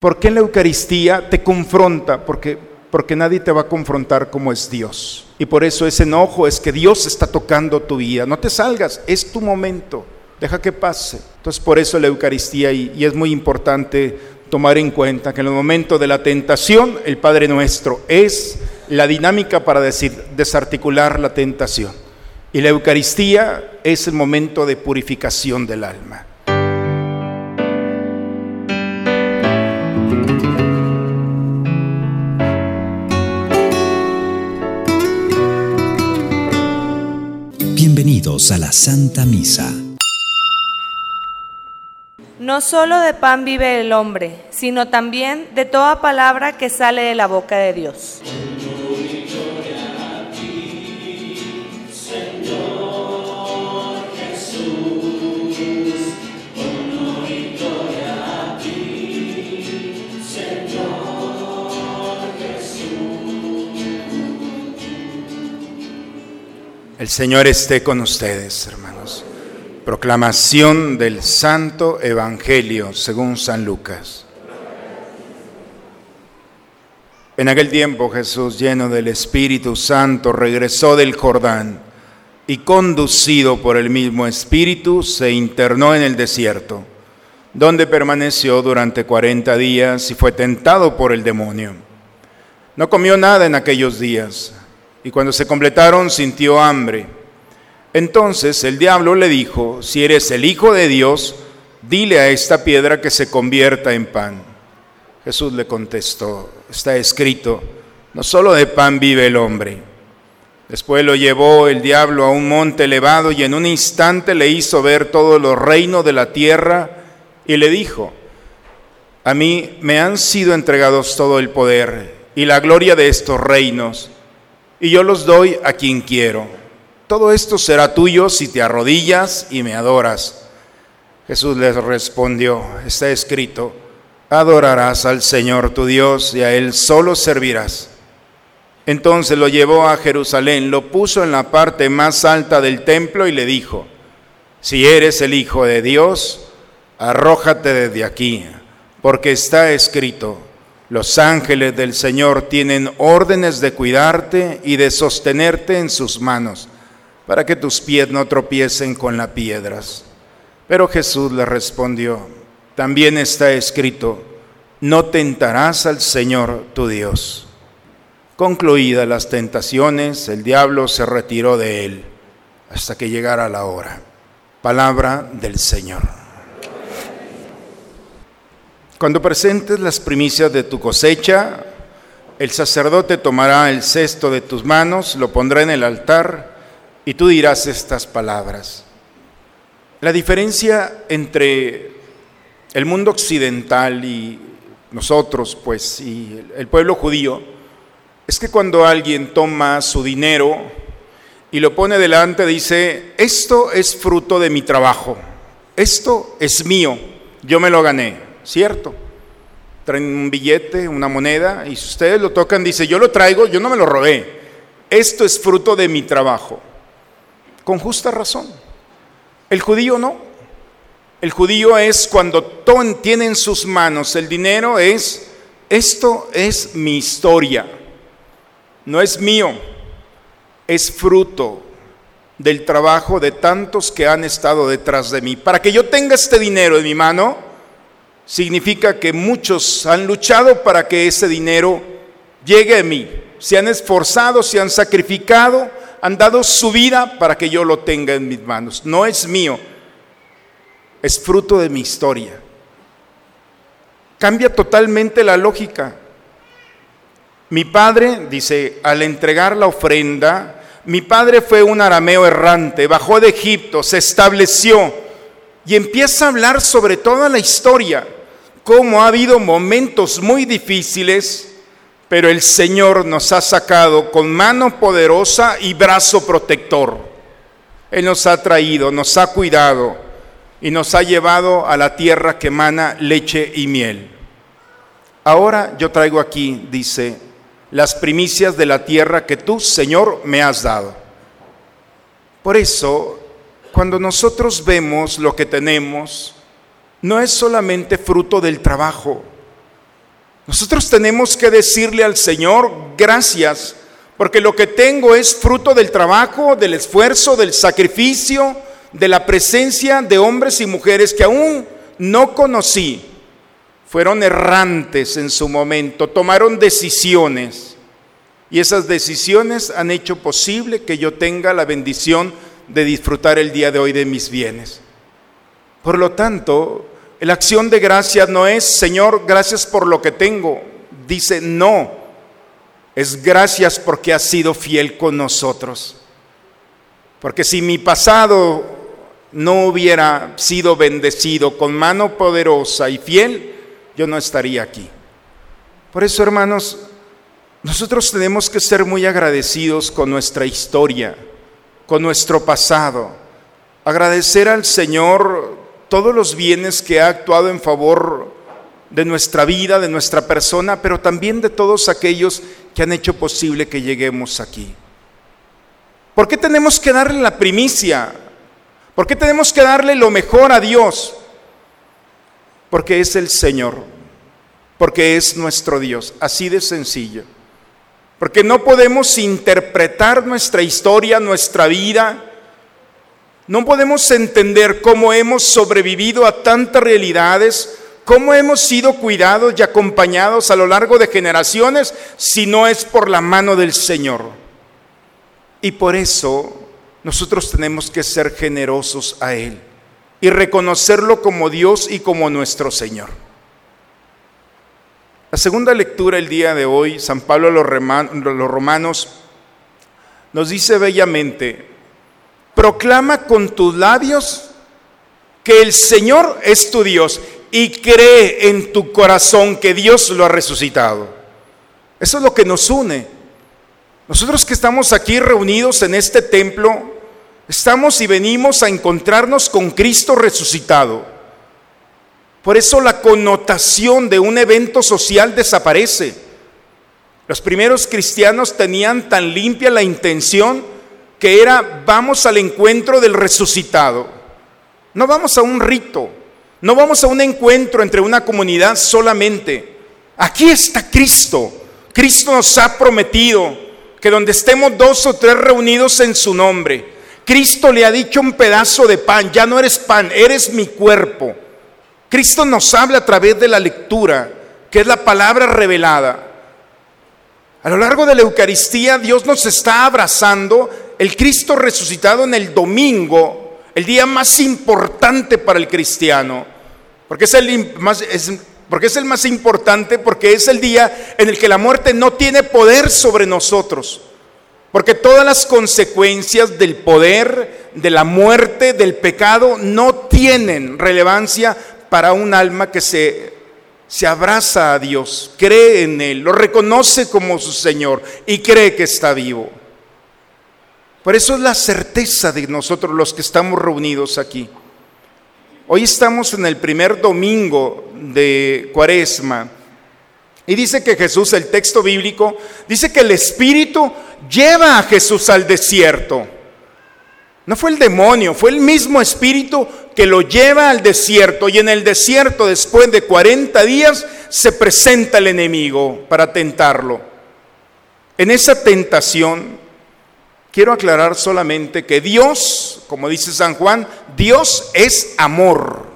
¿Por qué la Eucaristía te confronta? Porque, porque nadie te va a confrontar como es Dios. Y por eso ese enojo es que Dios está tocando tu vida. No te salgas, es tu momento. Deja que pase. Entonces por eso la Eucaristía y, y es muy importante tomar en cuenta que en el momento de la tentación el Padre Nuestro es la dinámica para decir, desarticular la tentación. Y la Eucaristía es el momento de purificación del alma. Bienvenidos a la Santa Misa. No solo de pan vive el hombre, sino también de toda palabra que sale de la boca de Dios. El Señor esté con ustedes, hermanos. Proclamación del Santo Evangelio según San Lucas. En aquel tiempo Jesús, lleno del Espíritu Santo, regresó del Jordán y conducido por el mismo Espíritu, se internó en el desierto, donde permaneció durante cuarenta días y fue tentado por el demonio. No comió nada en aquellos días y cuando se completaron sintió hambre. Entonces el diablo le dijo, si eres el Hijo de Dios, dile a esta piedra que se convierta en pan. Jesús le contestó, está escrito, no solo de pan vive el hombre. Después lo llevó el diablo a un monte elevado y en un instante le hizo ver todos los reinos de la tierra y le dijo, a mí me han sido entregados todo el poder y la gloria de estos reinos y yo los doy a quien quiero. Todo esto será tuyo si te arrodillas y me adoras. Jesús les respondió, está escrito, adorarás al Señor tu Dios y a Él solo servirás. Entonces lo llevó a Jerusalén, lo puso en la parte más alta del templo y le dijo, si eres el Hijo de Dios, arrójate desde aquí, porque está escrito, los ángeles del Señor tienen órdenes de cuidarte y de sostenerte en sus manos, para que tus pies no tropiecen con las piedras. Pero Jesús le respondió, también está escrito, no tentarás al Señor tu Dios. Concluidas las tentaciones, el diablo se retiró de él hasta que llegara la hora. Palabra del Señor. Cuando presentes las primicias de tu cosecha, el sacerdote tomará el cesto de tus manos, lo pondrá en el altar y tú dirás estas palabras. La diferencia entre el mundo occidental y nosotros, pues, y el pueblo judío, es que cuando alguien toma su dinero y lo pone delante, dice, esto es fruto de mi trabajo, esto es mío, yo me lo gané. ¿Cierto? Traen un billete, una moneda, y si ustedes lo tocan, dice, yo lo traigo, yo no me lo robé. Esto es fruto de mi trabajo. Con justa razón. El judío no. El judío es cuando tiene en sus manos el dinero, es, esto es mi historia. No es mío, es fruto del trabajo de tantos que han estado detrás de mí. Para que yo tenga este dinero en mi mano, significa que muchos han luchado para que ese dinero llegue a mí. Se han esforzado, se han sacrificado, han dado su vida para que yo lo tenga en mis manos. No es mío, es fruto de mi historia. Cambia totalmente la lógica. Mi padre, dice, al entregar la ofrenda, mi padre fue un arameo errante, bajó de Egipto, se estableció y empieza a hablar sobre toda la historia cómo ha habido momentos muy difíciles, pero el Señor nos ha sacado con mano poderosa y brazo protector. Él nos ha traído, nos ha cuidado y nos ha llevado a la tierra que emana leche y miel. Ahora yo traigo aquí, dice, las primicias de la tierra que tú, Señor, me has dado. Por eso, cuando nosotros vemos lo que tenemos, no es solamente fruto del trabajo, Nosotros tenemos que decirle al Señor, gracias, porque lo que tengo es fruto del trabajo, del esfuerzo, del sacrificio, de la presencia de hombres y mujeres que aún no conocí. Fueron errantes en su momento, tomaron decisiones y esas decisiones han hecho posible que yo tenga la bendición de disfrutar el día de hoy de mis bienes. Por lo tanto, la acción de gracia no es, Señor, gracias por lo que tengo. Dice, no, es gracias porque has sido fiel con nosotros. Porque si mi pasado no hubiera sido bendecido con mano poderosa y fiel, yo no estaría aquí. Por eso, hermanos, nosotros tenemos que ser muy agradecidos con nuestra historia, con nuestro pasado. Agradecer al Señor todos los bienes que ha actuado en favor de nuestra vida, de nuestra persona, pero también de todos aquellos que han hecho posible que lleguemos aquí. ¿Por qué tenemos que darle la primicia? ¿Por qué tenemos que darle lo mejor a Dios? Porque es el Señor, porque es nuestro Dios, así de sencillo. Porque no podemos interpretar nuestra historia, nuestra vida. No podemos entender cómo hemos sobrevivido a tantas realidades, cómo hemos sido cuidados y acompañados a lo largo de generaciones si no es por la mano del Señor. Y por eso nosotros tenemos que ser generosos a Él y reconocerlo como Dios y como nuestro Señor. La segunda lectura el día de hoy, San Pablo a los romanos, nos dice bellamente, proclama con tus labios que el Señor es tu Dios y cree en tu corazón que Dios lo ha resucitado. Eso es lo que nos une. Nosotros que estamos aquí reunidos en este templo, estamos y venimos a encontrarnos con Cristo resucitado. Por eso la connotación de un evento social desaparece. Los primeros cristianos tenían tan limpia la intención que era vamos al encuentro del resucitado. No vamos a un rito, no vamos a un encuentro entre una comunidad solamente. Aquí está Cristo. Cristo nos ha prometido que donde estemos dos o tres reunidos en su nombre, Cristo le ha dicho un pedazo de pan, ya no eres pan, eres mi cuerpo. Cristo nos habla a través de la lectura, que es la palabra revelada. A lo largo de la Eucaristía Dios nos está abrazando el Cristo resucitado en el domingo, el día más importante para el cristiano, porque es el más, es el más importante, porque es el día en el que la muerte no tiene poder sobre nosotros. Porque todas las consecuencias del poder, de la muerte, del pecado, no tienen relevancia para un alma que se, se abraza a Dios, cree en Él, lo reconoce como su Señor y cree que está vivo. Por eso es la certeza de nosotros los que estamos reunidos aquí. Hoy estamos en el primer domingo de Cuaresma. Y dice que Jesús, el texto bíblico, dice que el Espíritu lleva a Jesús al desierto. No fue el demonio, fue el mismo Espíritu que lo lleva al desierto y en el desierto después de 40 días se presenta el enemigo para tentarlo. En esa tentación quiero aclarar solamente que Dios, como dice San Juan, Dios es amor.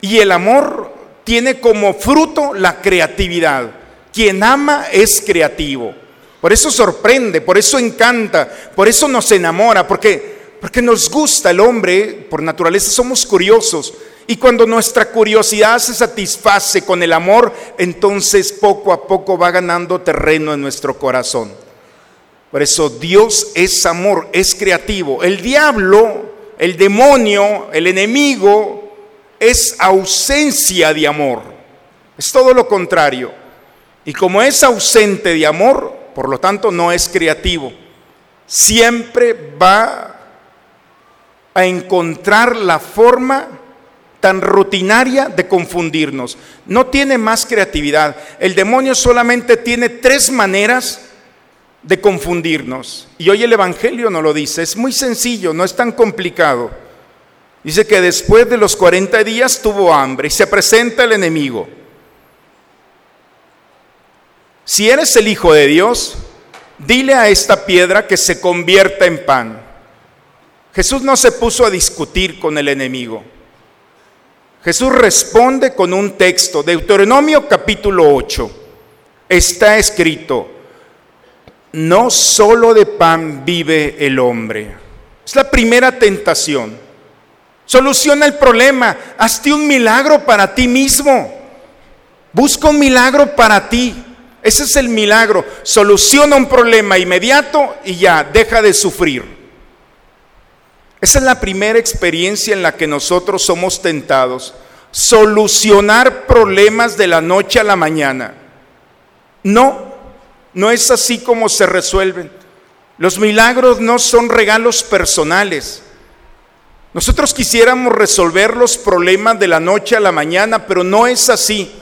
Y el amor tiene como fruto la creatividad. Quien ama es creativo. Por eso sorprende, por eso encanta, por eso nos enamora, porque porque nos gusta el hombre, por naturaleza somos curiosos. Y cuando nuestra curiosidad se satisface con el amor, entonces poco a poco va ganando terreno en nuestro corazón. Por eso Dios es amor, es creativo. El diablo, el demonio, el enemigo, es ausencia de amor. Es todo lo contrario. Y como es ausente de amor, por lo tanto no es creativo. Siempre va a encontrar la forma tan rutinaria de confundirnos. No tiene más creatividad. El demonio solamente tiene tres maneras de confundirnos. Y hoy el Evangelio no lo dice. Es muy sencillo, no es tan complicado. Dice que después de los 40 días tuvo hambre y se presenta el enemigo. Si eres el Hijo de Dios, dile a esta piedra que se convierta en pan. Jesús no se puso a discutir con el enemigo. Jesús responde con un texto, Deuteronomio capítulo 8. Está escrito, no solo de pan vive el hombre. Es la primera tentación. Soluciona el problema, hazte un milagro para ti mismo. Busca un milagro para ti. Ese es el milagro. Soluciona un problema inmediato y ya, deja de sufrir. Esa es la primera experiencia en la que nosotros somos tentados. Solucionar problemas de la noche a la mañana. No, no es así como se resuelven. Los milagros no son regalos personales. Nosotros quisiéramos resolver los problemas de la noche a la mañana, pero no es así.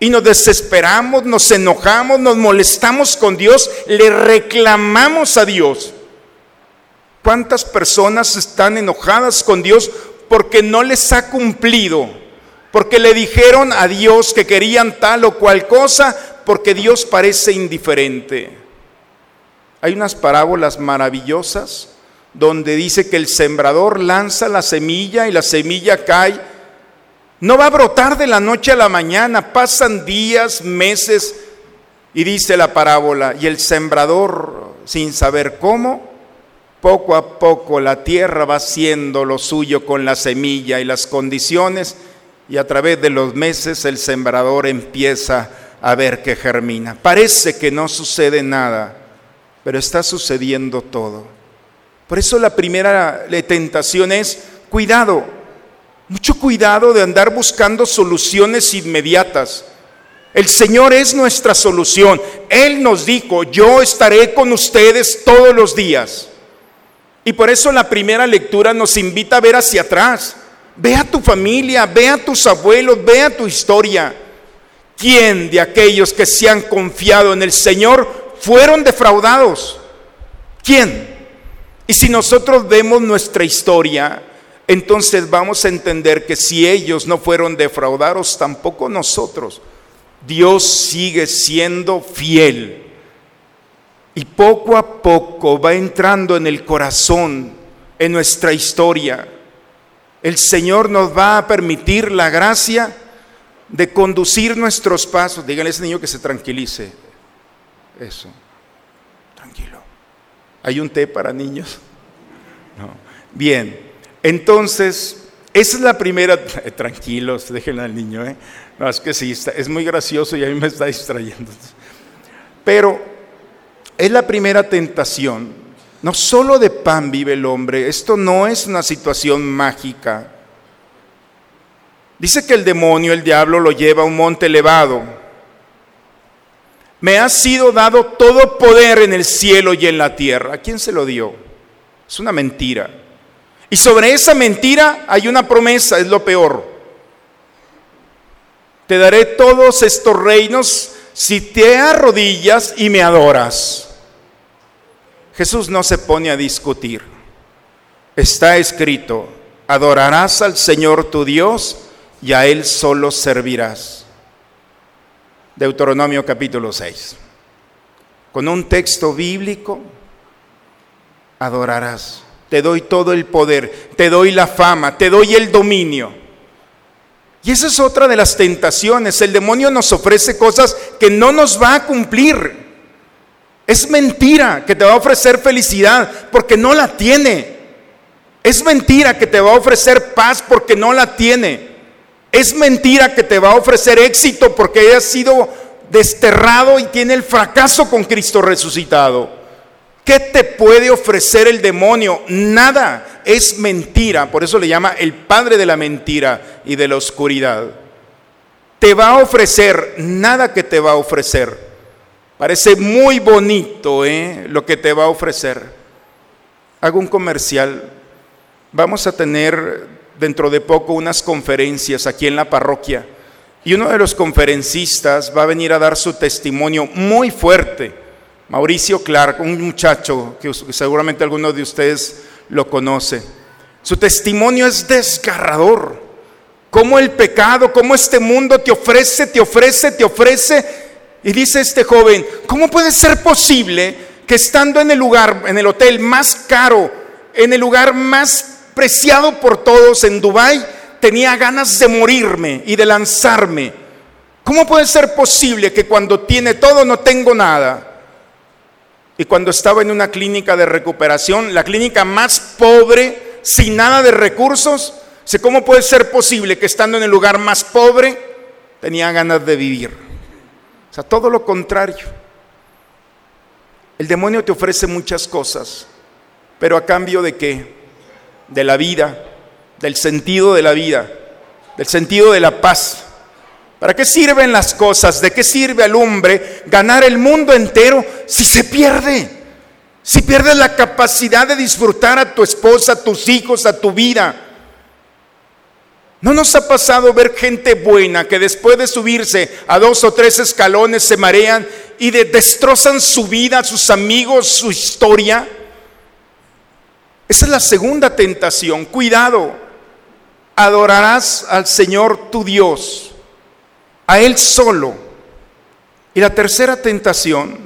Y nos desesperamos, nos enojamos, nos molestamos con Dios, le reclamamos a Dios. ¿Cuántas personas están enojadas con Dios porque no les ha cumplido? Porque le dijeron a Dios que querían tal o cual cosa, porque Dios parece indiferente. Hay unas parábolas maravillosas donde dice que el sembrador lanza la semilla y la semilla cae. No va a brotar de la noche a la mañana, pasan días, meses, y dice la parábola, y el sembrador, sin saber cómo, poco a poco la tierra va haciendo lo suyo con la semilla y las condiciones y a través de los meses el sembrador empieza a ver que germina. Parece que no sucede nada, pero está sucediendo todo. Por eso la primera tentación es cuidado, mucho cuidado de andar buscando soluciones inmediatas. El Señor es nuestra solución. Él nos dijo, yo estaré con ustedes todos los días. Y por eso la primera lectura nos invita a ver hacia atrás. Ve a tu familia, ve a tus abuelos, ve a tu historia. ¿Quién de aquellos que se han confiado en el Señor fueron defraudados? ¿Quién? Y si nosotros vemos nuestra historia, entonces vamos a entender que si ellos no fueron defraudados, tampoco nosotros. Dios sigue siendo fiel. Y poco a poco va entrando en el corazón, en nuestra historia. El Señor nos va a permitir la gracia de conducir nuestros pasos. Díganle a ese niño que se tranquilice. Eso. Tranquilo. ¿Hay un té para niños? No. Bien. Entonces, esa es la primera. Tranquilos, déjenle al niño. ¿eh? No, es que sí, es muy gracioso y a mí me está distrayendo. Pero es la primera tentación. No solo de pan vive el hombre, esto no es una situación mágica. Dice que el demonio, el diablo, lo lleva a un monte elevado. Me ha sido dado todo poder en el cielo y en la tierra. ¿A quién se lo dio? Es una mentira. Y sobre esa mentira hay una promesa, es lo peor. Te daré todos estos reinos si te arrodillas y me adoras. Jesús no se pone a discutir. Está escrito, adorarás al Señor tu Dios y a Él solo servirás. Deuteronomio capítulo 6. Con un texto bíblico, adorarás. Te doy todo el poder, te doy la fama, te doy el dominio. Y esa es otra de las tentaciones. El demonio nos ofrece cosas que no nos va a cumplir. Es mentira que te va a ofrecer felicidad porque no la tiene. Es mentira que te va a ofrecer paz porque no la tiene. Es mentira que te va a ofrecer éxito porque haya sido desterrado y tiene el fracaso con Cristo resucitado. ¿Qué te puede ofrecer el demonio? Nada. Es mentira. Por eso le llama el padre de la mentira y de la oscuridad. Te va a ofrecer nada que te va a ofrecer. Parece muy bonito ¿eh? lo que te va a ofrecer. Hago un comercial. Vamos a tener dentro de poco unas conferencias aquí en la parroquia. Y uno de los conferencistas va a venir a dar su testimonio muy fuerte. Mauricio Clark, un muchacho que seguramente alguno de ustedes lo conoce. Su testimonio es desgarrador. Cómo el pecado, cómo este mundo te ofrece, te ofrece, te ofrece Y dice este joven, ¿cómo puede ser posible que estando en el lugar, en el hotel más caro, en el lugar más preciado por todos en Dubái, tenía ganas de morirme y de lanzarme? ¿Cómo puede ser posible que cuando tiene todo no tengo nada? Y cuando estaba en una clínica de recuperación, la clínica más pobre, sin nada de recursos, ¿cómo puede ser posible que estando en el lugar más pobre tenía ganas de vivir? O sea, todo lo contrario. El demonio te ofrece muchas cosas, pero a cambio de qué? De la vida, del sentido de la vida, del sentido de la paz. ¿Para qué sirven las cosas? ¿De qué sirve al hombre ganar el mundo entero si se pierde? Si pierdes la capacidad de disfrutar a tu esposa, a tus hijos, a tu vida. ¿No nos ha pasado ver gente buena que después de subirse a dos o tres escalones se marean y destrozan su vida, sus amigos, su historia? Esa es la segunda tentación. Cuidado, adorarás al Señor tu Dios, a Él solo. Y la tercera tentación,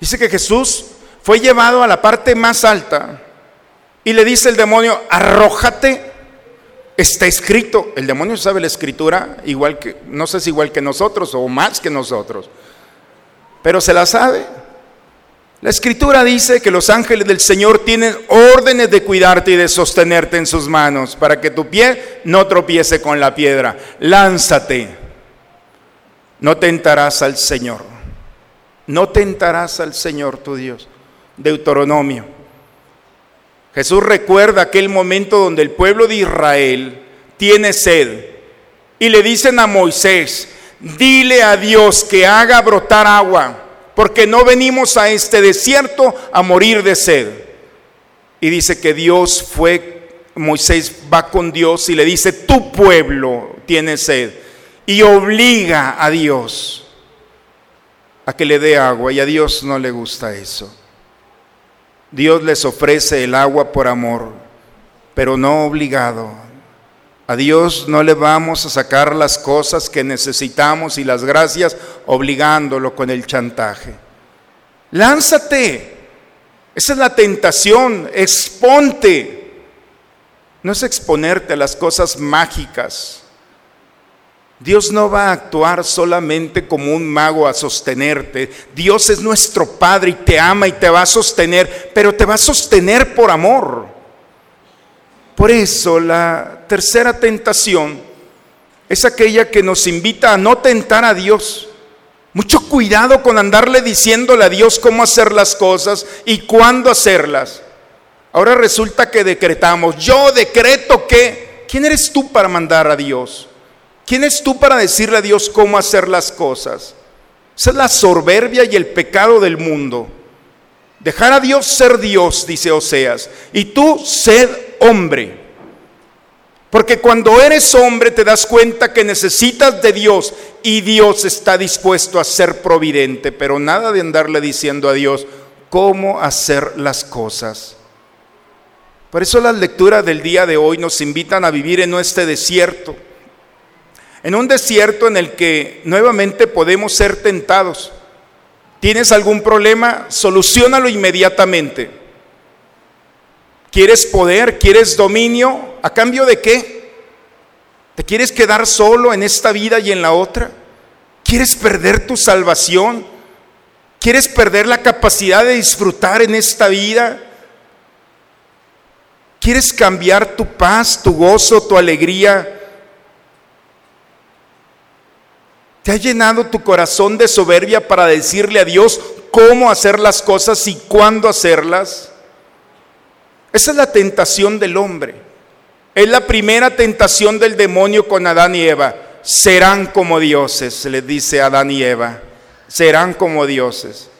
dice que Jesús fue llevado a la parte más alta y le dice el demonio, arrójate Está escrito, el demonio sabe la escritura igual que, no sé si igual que nosotros o más que nosotros, pero se la sabe. La escritura dice que los ángeles del Señor tienen órdenes de cuidarte y de sostenerte en sus manos para que tu pie no tropiece con la piedra. Lánzate, no tentarás al Señor, no tentarás al Señor tu Dios. Deuteronomio Jesús recuerda aquel momento donde el pueblo de Israel tiene sed y le dicen a Moisés, dile a Dios que haga brotar agua, porque no venimos a este desierto a morir de sed. Y dice que Dios fue, Moisés va con Dios y le dice, tu pueblo tiene sed. Y obliga a Dios a que le dé agua y a Dios no le gusta eso. Dios les ofrece el agua por amor, pero no obligado. A Dios no le vamos a sacar las cosas que necesitamos y las gracias obligándolo con el chantaje. Lánzate. Esa es la tentación. Exponte. No es exponerte a las cosas mágicas Dios no va a actuar solamente como un mago a sostenerte. Dios es nuestro Padre y te ama y te va a sostener, pero te va a sostener por amor. Por eso la tercera tentación es aquella que nos invita a no tentar a Dios. Mucho cuidado con andarle diciéndole a Dios cómo hacer las cosas y cuándo hacerlas. Ahora resulta que decretamos, yo decreto que, ¿quién eres tú para mandar a Dios? ¿Quién es tú para decirle a Dios cómo hacer las cosas? Esa es la soberbia y el pecado del mundo. Dejar a Dios ser Dios, dice Oseas, y tú sed hombre. Porque cuando eres hombre te das cuenta que necesitas de Dios y Dios está dispuesto a ser providente, pero nada de andarle diciendo a Dios cómo hacer las cosas. Por eso las lecturas del día de hoy nos invitan a vivir en este desierto en un desierto en el que nuevamente podemos ser tentados. ¿Tienes algún problema? Solucionalo inmediatamente. ¿Quieres poder? ¿Quieres dominio? ¿A cambio de qué? ¿Te quieres quedar solo en esta vida y en la otra? ¿Quieres perder tu salvación? ¿Quieres perder la capacidad de disfrutar en esta vida? ¿Quieres cambiar tu paz, tu gozo, tu alegría ¿Te ha llenado tu corazón de soberbia para decirle a Dios cómo hacer las cosas y cuándo hacerlas? Esa es la tentación del hombre. Es la primera tentación del demonio con Adán y Eva. Serán como dioses, le dice Adán y Eva. Serán como dioses.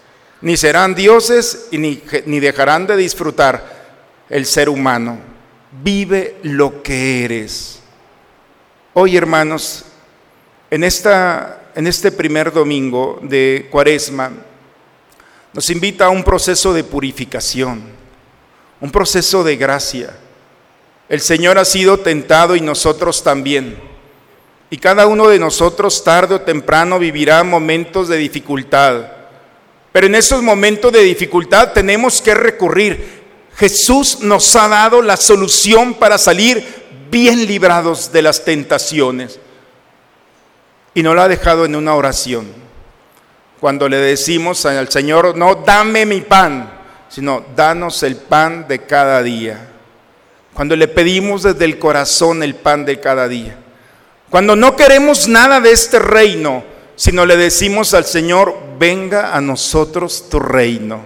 Ni serán dioses y ni dejarán de disfrutar el ser humano. Vive lo que eres. Hoy, hermanos, en, esta, en este primer domingo de Cuaresma nos invita a un proceso de purificación, un proceso de gracia. El Señor ha sido tentado y nosotros también. Y cada uno de nosotros tarde o temprano vivirá momentos de dificultad. Pero en esos momentos de dificultad tenemos que recurrir. Jesús nos ha dado la solución para salir bien librados de las tentaciones. Y no lo ha dejado en una oración. Cuando le decimos al Señor, no dame mi pan, sino danos el pan de cada día. Cuando le pedimos desde el corazón el pan de cada día. Cuando no queremos nada de este reino, sino le decimos al Señor, venga a nosotros tu reino.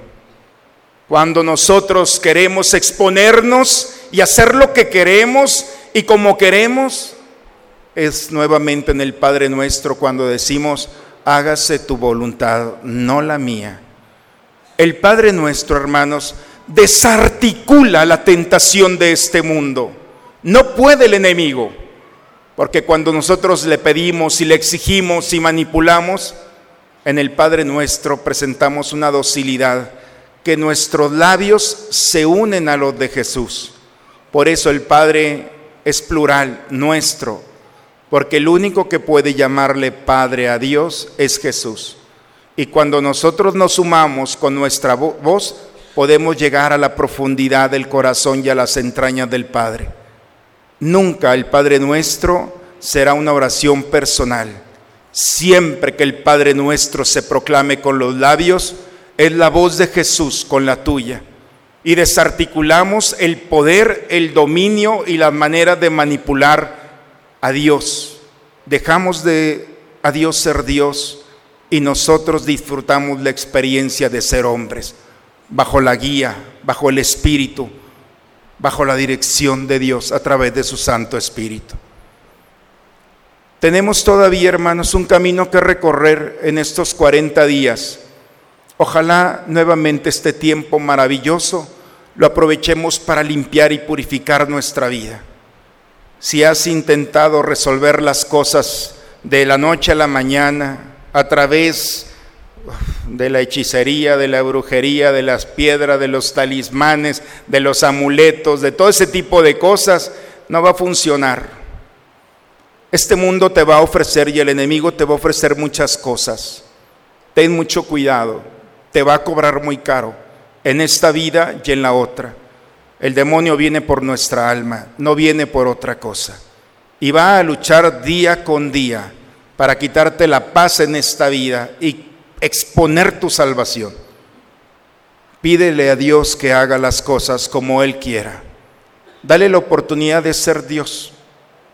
Cuando nosotros queremos exponernos y hacer lo que queremos y como queremos, es nuevamente en el Padre nuestro cuando decimos, hágase tu voluntad, no la mía. El Padre nuestro, hermanos, desarticula la tentación de este mundo. No puede el enemigo porque cuando nosotros le pedimos y le exigimos y manipulamos, en el Padre nuestro presentamos una docilidad, que nuestros labios se unen a los de Jesús. Por eso el Padre es plural, nuestro, porque el único que puede llamarle Padre a Dios es Jesús. Y cuando nosotros nos sumamos con nuestra voz, podemos llegar a la profundidad del corazón y a las entrañas del Padre. Nunca el Padre nuestro será una oración personal. Siempre que el Padre nuestro se proclame con los labios, es la voz de Jesús con la tuya. Y desarticulamos el poder, el dominio y la manera de manipular a Dios. Dejamos de a Dios ser Dios y nosotros disfrutamos la experiencia de ser hombres, bajo la guía, bajo el Espíritu bajo la dirección de Dios a través de su Santo Espíritu. Tenemos todavía, hermanos, un camino que recorrer en estos 40 días. Ojalá nuevamente este tiempo maravilloso lo aprovechemos para limpiar y purificar nuestra vida. Si has intentado resolver las cosas de la noche a la mañana a través de la hechicería, de la brujería, de las piedras, de los talismanes, de los amuletos, de todo ese tipo de cosas, no va a funcionar. Este mundo te va a ofrecer y el enemigo te va a ofrecer muchas cosas. Ten mucho cuidado, te va a cobrar muy caro en esta vida y en la otra. El demonio viene por nuestra alma, no viene por otra cosa. Y va a luchar día con día para quitarte la paz en esta vida y exponer tu salvación. Pídele a Dios que haga las cosas como Él quiera. Dale la oportunidad de ser Dios.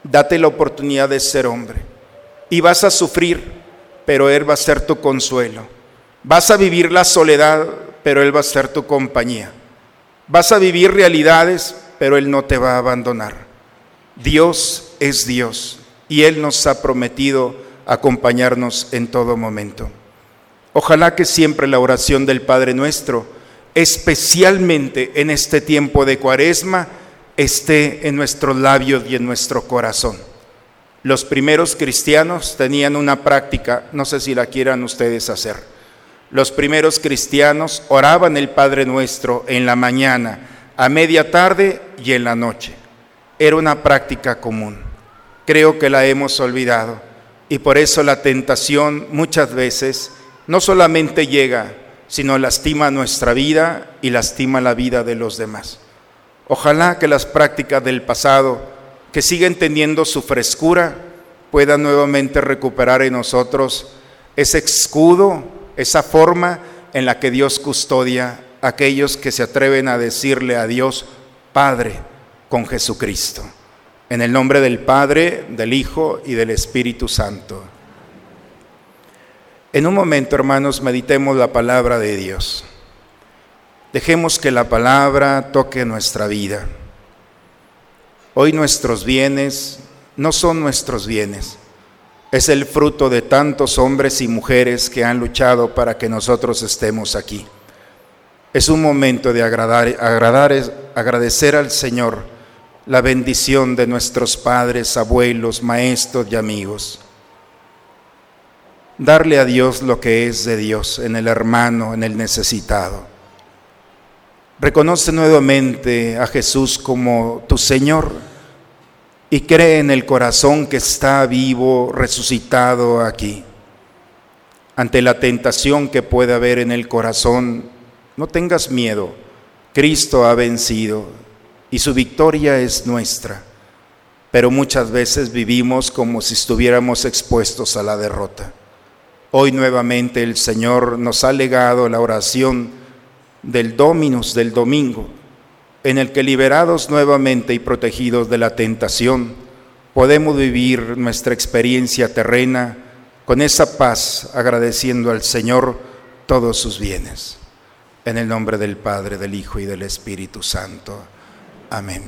Date la oportunidad de ser hombre. Y vas a sufrir, pero Él va a ser tu consuelo. Vas a vivir la soledad, pero Él va a ser tu compañía. Vas a vivir realidades, pero Él no te va a abandonar. Dios es Dios y Él nos ha prometido acompañarnos en todo momento. Ojalá que siempre la oración del Padre nuestro, especialmente en este tiempo de cuaresma, esté en nuestros labios y en nuestro corazón. Los primeros cristianos tenían una práctica, no sé si la quieran ustedes hacer. Los primeros cristianos oraban el Padre nuestro en la mañana, a media tarde y en la noche. Era una práctica común. Creo que la hemos olvidado y por eso la tentación muchas veces no solamente llega, sino lastima nuestra vida y lastima la vida de los demás. Ojalá que las prácticas del pasado, que siguen teniendo su frescura, puedan nuevamente recuperar en nosotros ese escudo, esa forma en la que Dios custodia a aquellos que se atreven a decirle a Dios, Padre, con Jesucristo. En el nombre del Padre, del Hijo y del Espíritu Santo. En un momento, hermanos, meditemos la palabra de Dios. Dejemos que la palabra toque nuestra vida. Hoy nuestros bienes no son nuestros bienes. Es el fruto de tantos hombres y mujeres que han luchado para que nosotros estemos aquí. Es un momento de agradar, agradar, agradecer al Señor la bendición de nuestros padres, abuelos, maestros y amigos darle a Dios lo que es de Dios, en el hermano, en el necesitado. Reconoce nuevamente a Jesús como tu Señor y cree en el corazón que está vivo, resucitado aquí. Ante la tentación que puede haber en el corazón, no tengas miedo. Cristo ha vencido y su victoria es nuestra. Pero muchas veces vivimos como si estuviéramos expuestos a la derrota. Hoy nuevamente el Señor nos ha legado la oración del Dominus del domingo, en el que liberados nuevamente y protegidos de la tentación, podemos vivir nuestra experiencia terrena con esa paz, agradeciendo al Señor todos sus bienes. En el nombre del Padre, del Hijo y del Espíritu Santo. Amén.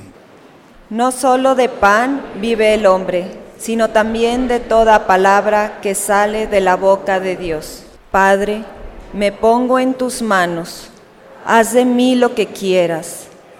No solo de pan vive el hombre, sino también de toda palabra que sale de la boca de Dios. Padre, me pongo en tus manos, haz de mí lo que quieras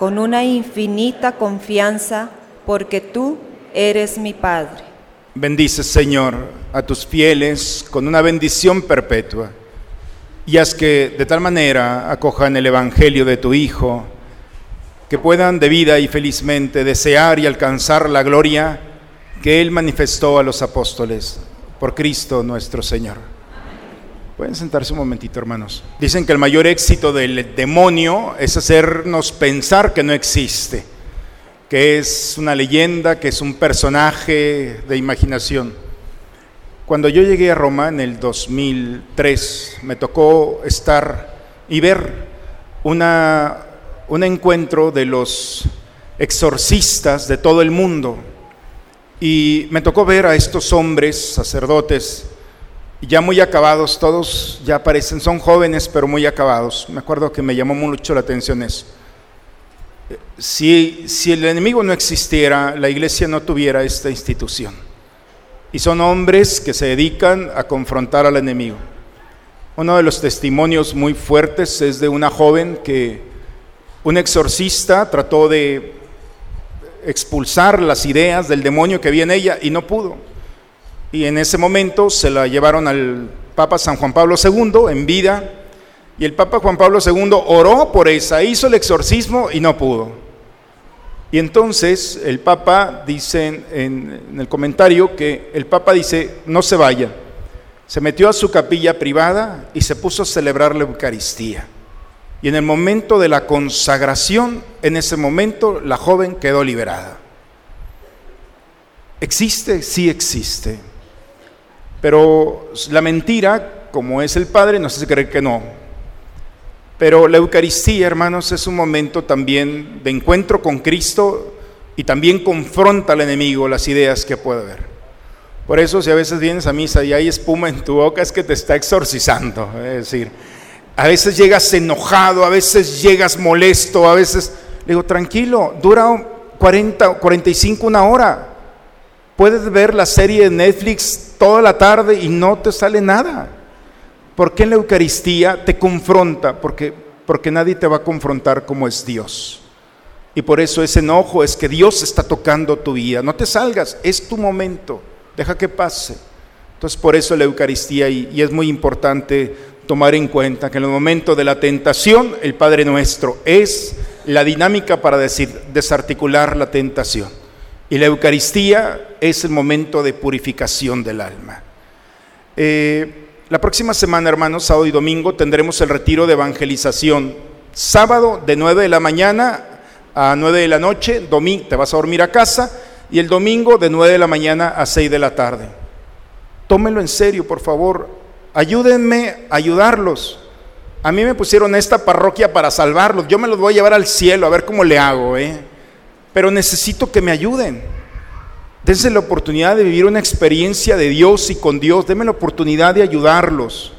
con una infinita confianza, porque tú eres mi Padre. Bendice, Señor, a tus fieles con una bendición perpetua, y haz que de tal manera acojan el Evangelio de tu Hijo, que puedan de vida y felizmente desear y alcanzar la gloria que Él manifestó a los apóstoles, por Cristo nuestro Señor. Pueden sentarse un momentito, hermanos. Dicen que el mayor éxito del demonio es hacernos pensar que no existe, que es una leyenda, que es un personaje de imaginación. Cuando yo llegué a Roma en el 2003, me tocó estar y ver una, un encuentro de los exorcistas de todo el mundo. Y me tocó ver a estos hombres, sacerdotes, ya muy acabados, todos ya parecen, son jóvenes pero muy acabados. Me acuerdo que me llamó mucho la atención eso. Si, si el enemigo no existiera, la iglesia no tuviera esta institución. Y son hombres que se dedican a confrontar al enemigo. Uno de los testimonios muy fuertes es de una joven que un exorcista trató de expulsar las ideas del demonio que había en ella y no pudo y en ese momento se la llevaron al Papa San Juan Pablo II en vida y el Papa Juan Pablo II oró por esa, hizo el exorcismo y no pudo. Y entonces el Papa dice en, el comentario que el Papa dice, no se vaya. Se metió a su capilla privada y se puso a celebrar la Eucaristía. Y en el momento de la consagración, en ese momento la joven quedó liberada. ¿Existe? Sí existe. Pero la mentira, como es el Padre, nos hace creer que no. Pero la Eucaristía, hermanos, es un momento también de encuentro con Cristo y también confronta al enemigo las ideas que puede haber. Por eso si a veces vienes a misa y hay espuma en tu boca es que te está exorcizando. Es decir, a veces llegas enojado, a veces llegas molesto, a veces... Le digo, tranquilo, dura 40, 45, una hora. Puedes ver la serie de Netflix toda la tarde y no te sale nada. Porque en la Eucaristía te confronta, porque, porque nadie te va a confrontar como es Dios. Y por eso ese enojo es que Dios está tocando tu vida. No te salgas, es tu momento, deja que pase. Entonces por eso la Eucaristía y, y es muy importante tomar en cuenta que en el momento de la tentación el Padre Nuestro es la dinámica para decir, desarticular la tentación. Y la Eucaristía es el momento de purificación del alma. Eh, la próxima semana, hermanos, sábado y domingo, tendremos el retiro de evangelización. Sábado de 9 de la mañana a 9 de la noche, domingo, te vas a dormir a casa, y el domingo de 9 de la mañana a 6 de la tarde. Tómenlo en serio, por favor. Ayúdenme a ayudarlos. A mí me pusieron esta parroquia para salvarlos. Yo me los voy a llevar al cielo, a ver cómo le hago, ¿eh? Pero necesito que me ayuden. Dense la oportunidad de vivir una experiencia de Dios y con Dios. Denme la oportunidad de ayudarlos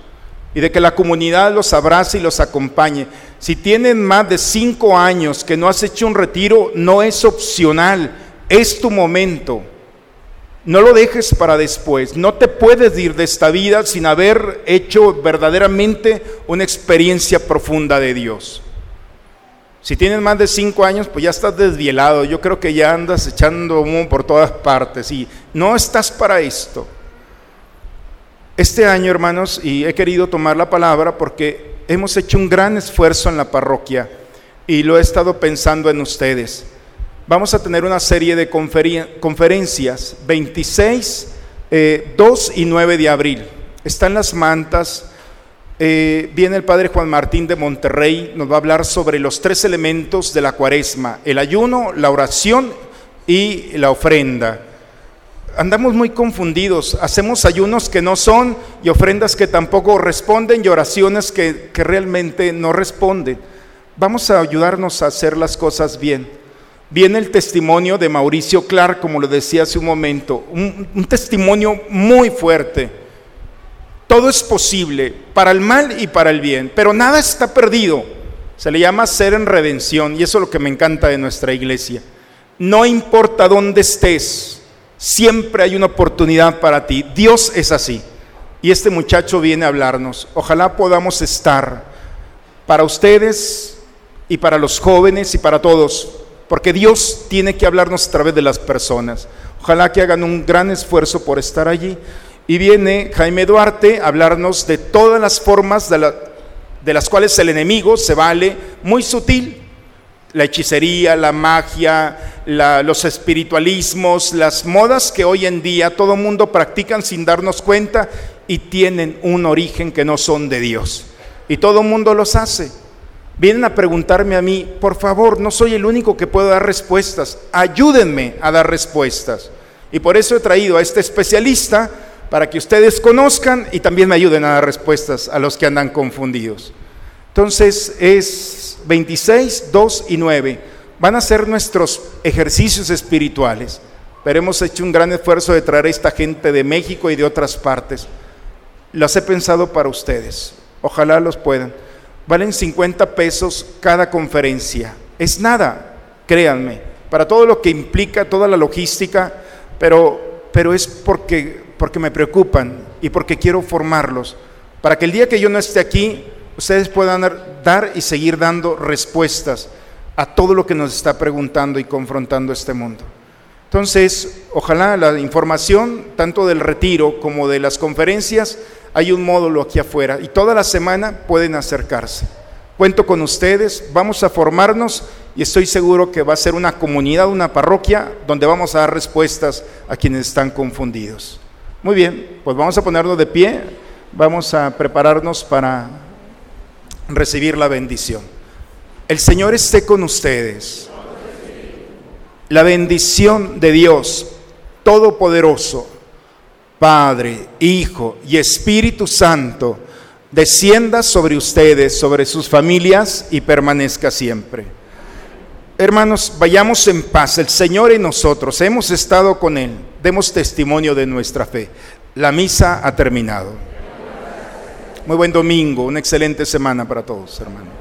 y de que la comunidad los abrace y los acompañe. Si tienen más de cinco años que no has hecho un retiro, no es opcional, es tu momento. No lo dejes para después. No te puedes ir de esta vida sin haber hecho verdaderamente una experiencia profunda de Dios. Si tienes más de cinco años, pues ya estás desvielado. Yo creo que ya andas echando humo por todas partes y no estás para esto. Este año, hermanos, y he querido tomar la palabra porque hemos hecho un gran esfuerzo en la parroquia y lo he estado pensando en ustedes. Vamos a tener una serie de conferencias, 26, 2 eh, y 9 de abril. Están las mantas. Eh, viene el padre Juan Martín de Monterrey, nos va a hablar sobre los tres elementos de la cuaresma, el ayuno, la oración y la ofrenda. Andamos muy confundidos, hacemos ayunos que no son y ofrendas que tampoco responden y oraciones que, que realmente no responden. Vamos a ayudarnos a hacer las cosas bien. Viene el testimonio de Mauricio Clark, como lo decía hace un momento, un, un testimonio muy fuerte. Todo es posible para el mal y para el bien, pero nada está perdido. Se le llama ser en redención y eso es lo que me encanta de nuestra iglesia. No importa dónde estés, siempre hay una oportunidad para ti. Dios es así. Y este muchacho viene a hablarnos. Ojalá podamos estar para ustedes y para los jóvenes y para todos, porque Dios tiene que hablarnos a través de las personas. Ojalá que hagan un gran esfuerzo por estar allí. Y viene Jaime Duarte a hablarnos de todas las formas de, las cuales el enemigo se vale, muy sutil, la hechicería, la magia, los espiritualismos, las modas que hoy en día todo mundo practican sin darnos cuenta y tienen un origen que no son de Dios. Y todo mundo los hace vienen a preguntarme a mí, por favor, no soy el único que puedo dar respuestas, ayúdenme a dar respuestas. Y por eso he traído a este especialista para que ustedes conozcan y también me ayuden a dar respuestas a los que andan confundidos. Entonces es 26, 2 y 9. Van a ser nuestros ejercicios espirituales, pero hemos hecho un gran esfuerzo de traer a esta gente de México y de otras partes. Las he pensado para ustedes. Ojalá los puedan. Valen 50 pesos cada conferencia. Es nada, créanme, para todo lo que implica, toda la logística, pero, pero es porque, porque me preocupan y porque quiero formarlos, para que el día que yo no esté aquí, ustedes puedan dar y seguir dando respuestas a todo lo que nos está preguntando y confrontando este mundo. Entonces, ojalá la información, tanto del retiro como de las conferencias, hay un módulo aquí afuera y toda la semana pueden acercarse. Cuento con ustedes, vamos a formarnos y estoy seguro que va a ser una comunidad, una parroquia donde vamos a dar respuestas a quienes están confundidos. Muy bien, pues vamos a ponernos de pie, vamos a prepararnos para recibir la bendición. El Señor esté con ustedes. La bendición de Dios Todopoderoso Padre, Hijo y Espíritu Santo, descienda sobre ustedes, sobre sus familias y permanezca siempre. Hermanos, vayamos en paz. El Señor y nosotros hemos estado con Él. Demos testimonio de nuestra fe. La misa ha terminado. Muy buen domingo, una excelente semana para todos, hermanos.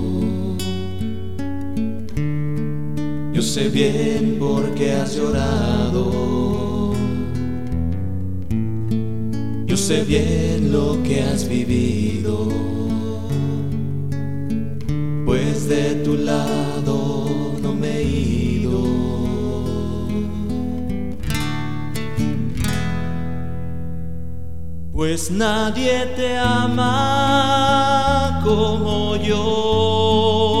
sé bien por qué has llorado. Yo sé bien lo que has vivido. pues de tu lado no me he ido. Pues nadie te ama como yo,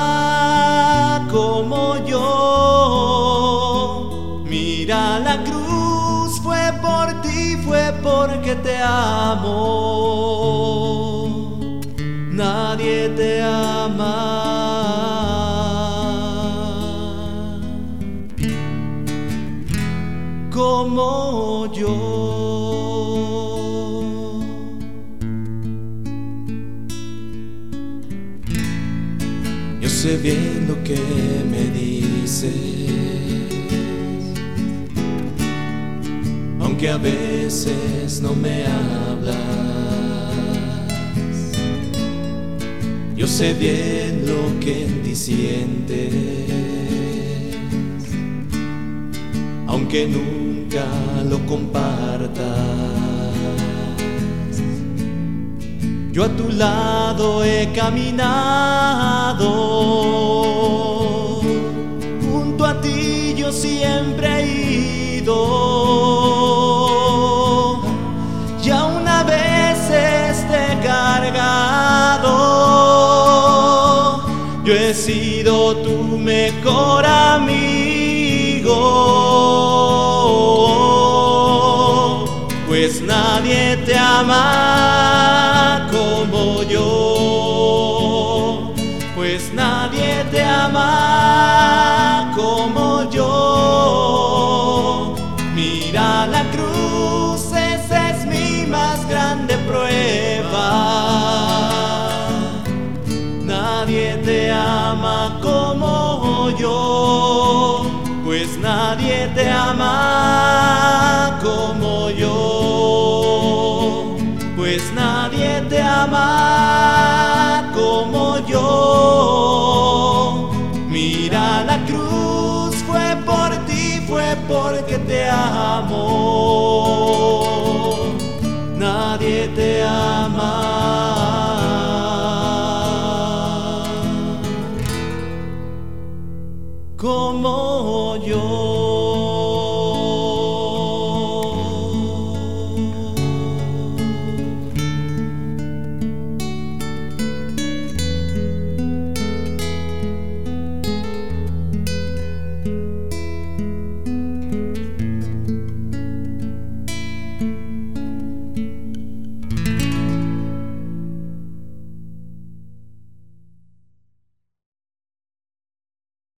Nadie te ama. como yo. Yo sé bien lo que me dices, aunque a veces no me hablas. Yo sé bien lo que en ti sientes, aunque nunca lo compartas. Yo a tu lado he caminado, junto a ti yo siempre he ido. Sido tu mejor amigo, pues nadie te ama como yo, pues nadie te ama como yo. Mira la cruz, nadie te ama como yo, pues nadie te ama como yo. Mira la cruz, fue por ti, fue porque te amo. Nadie te ama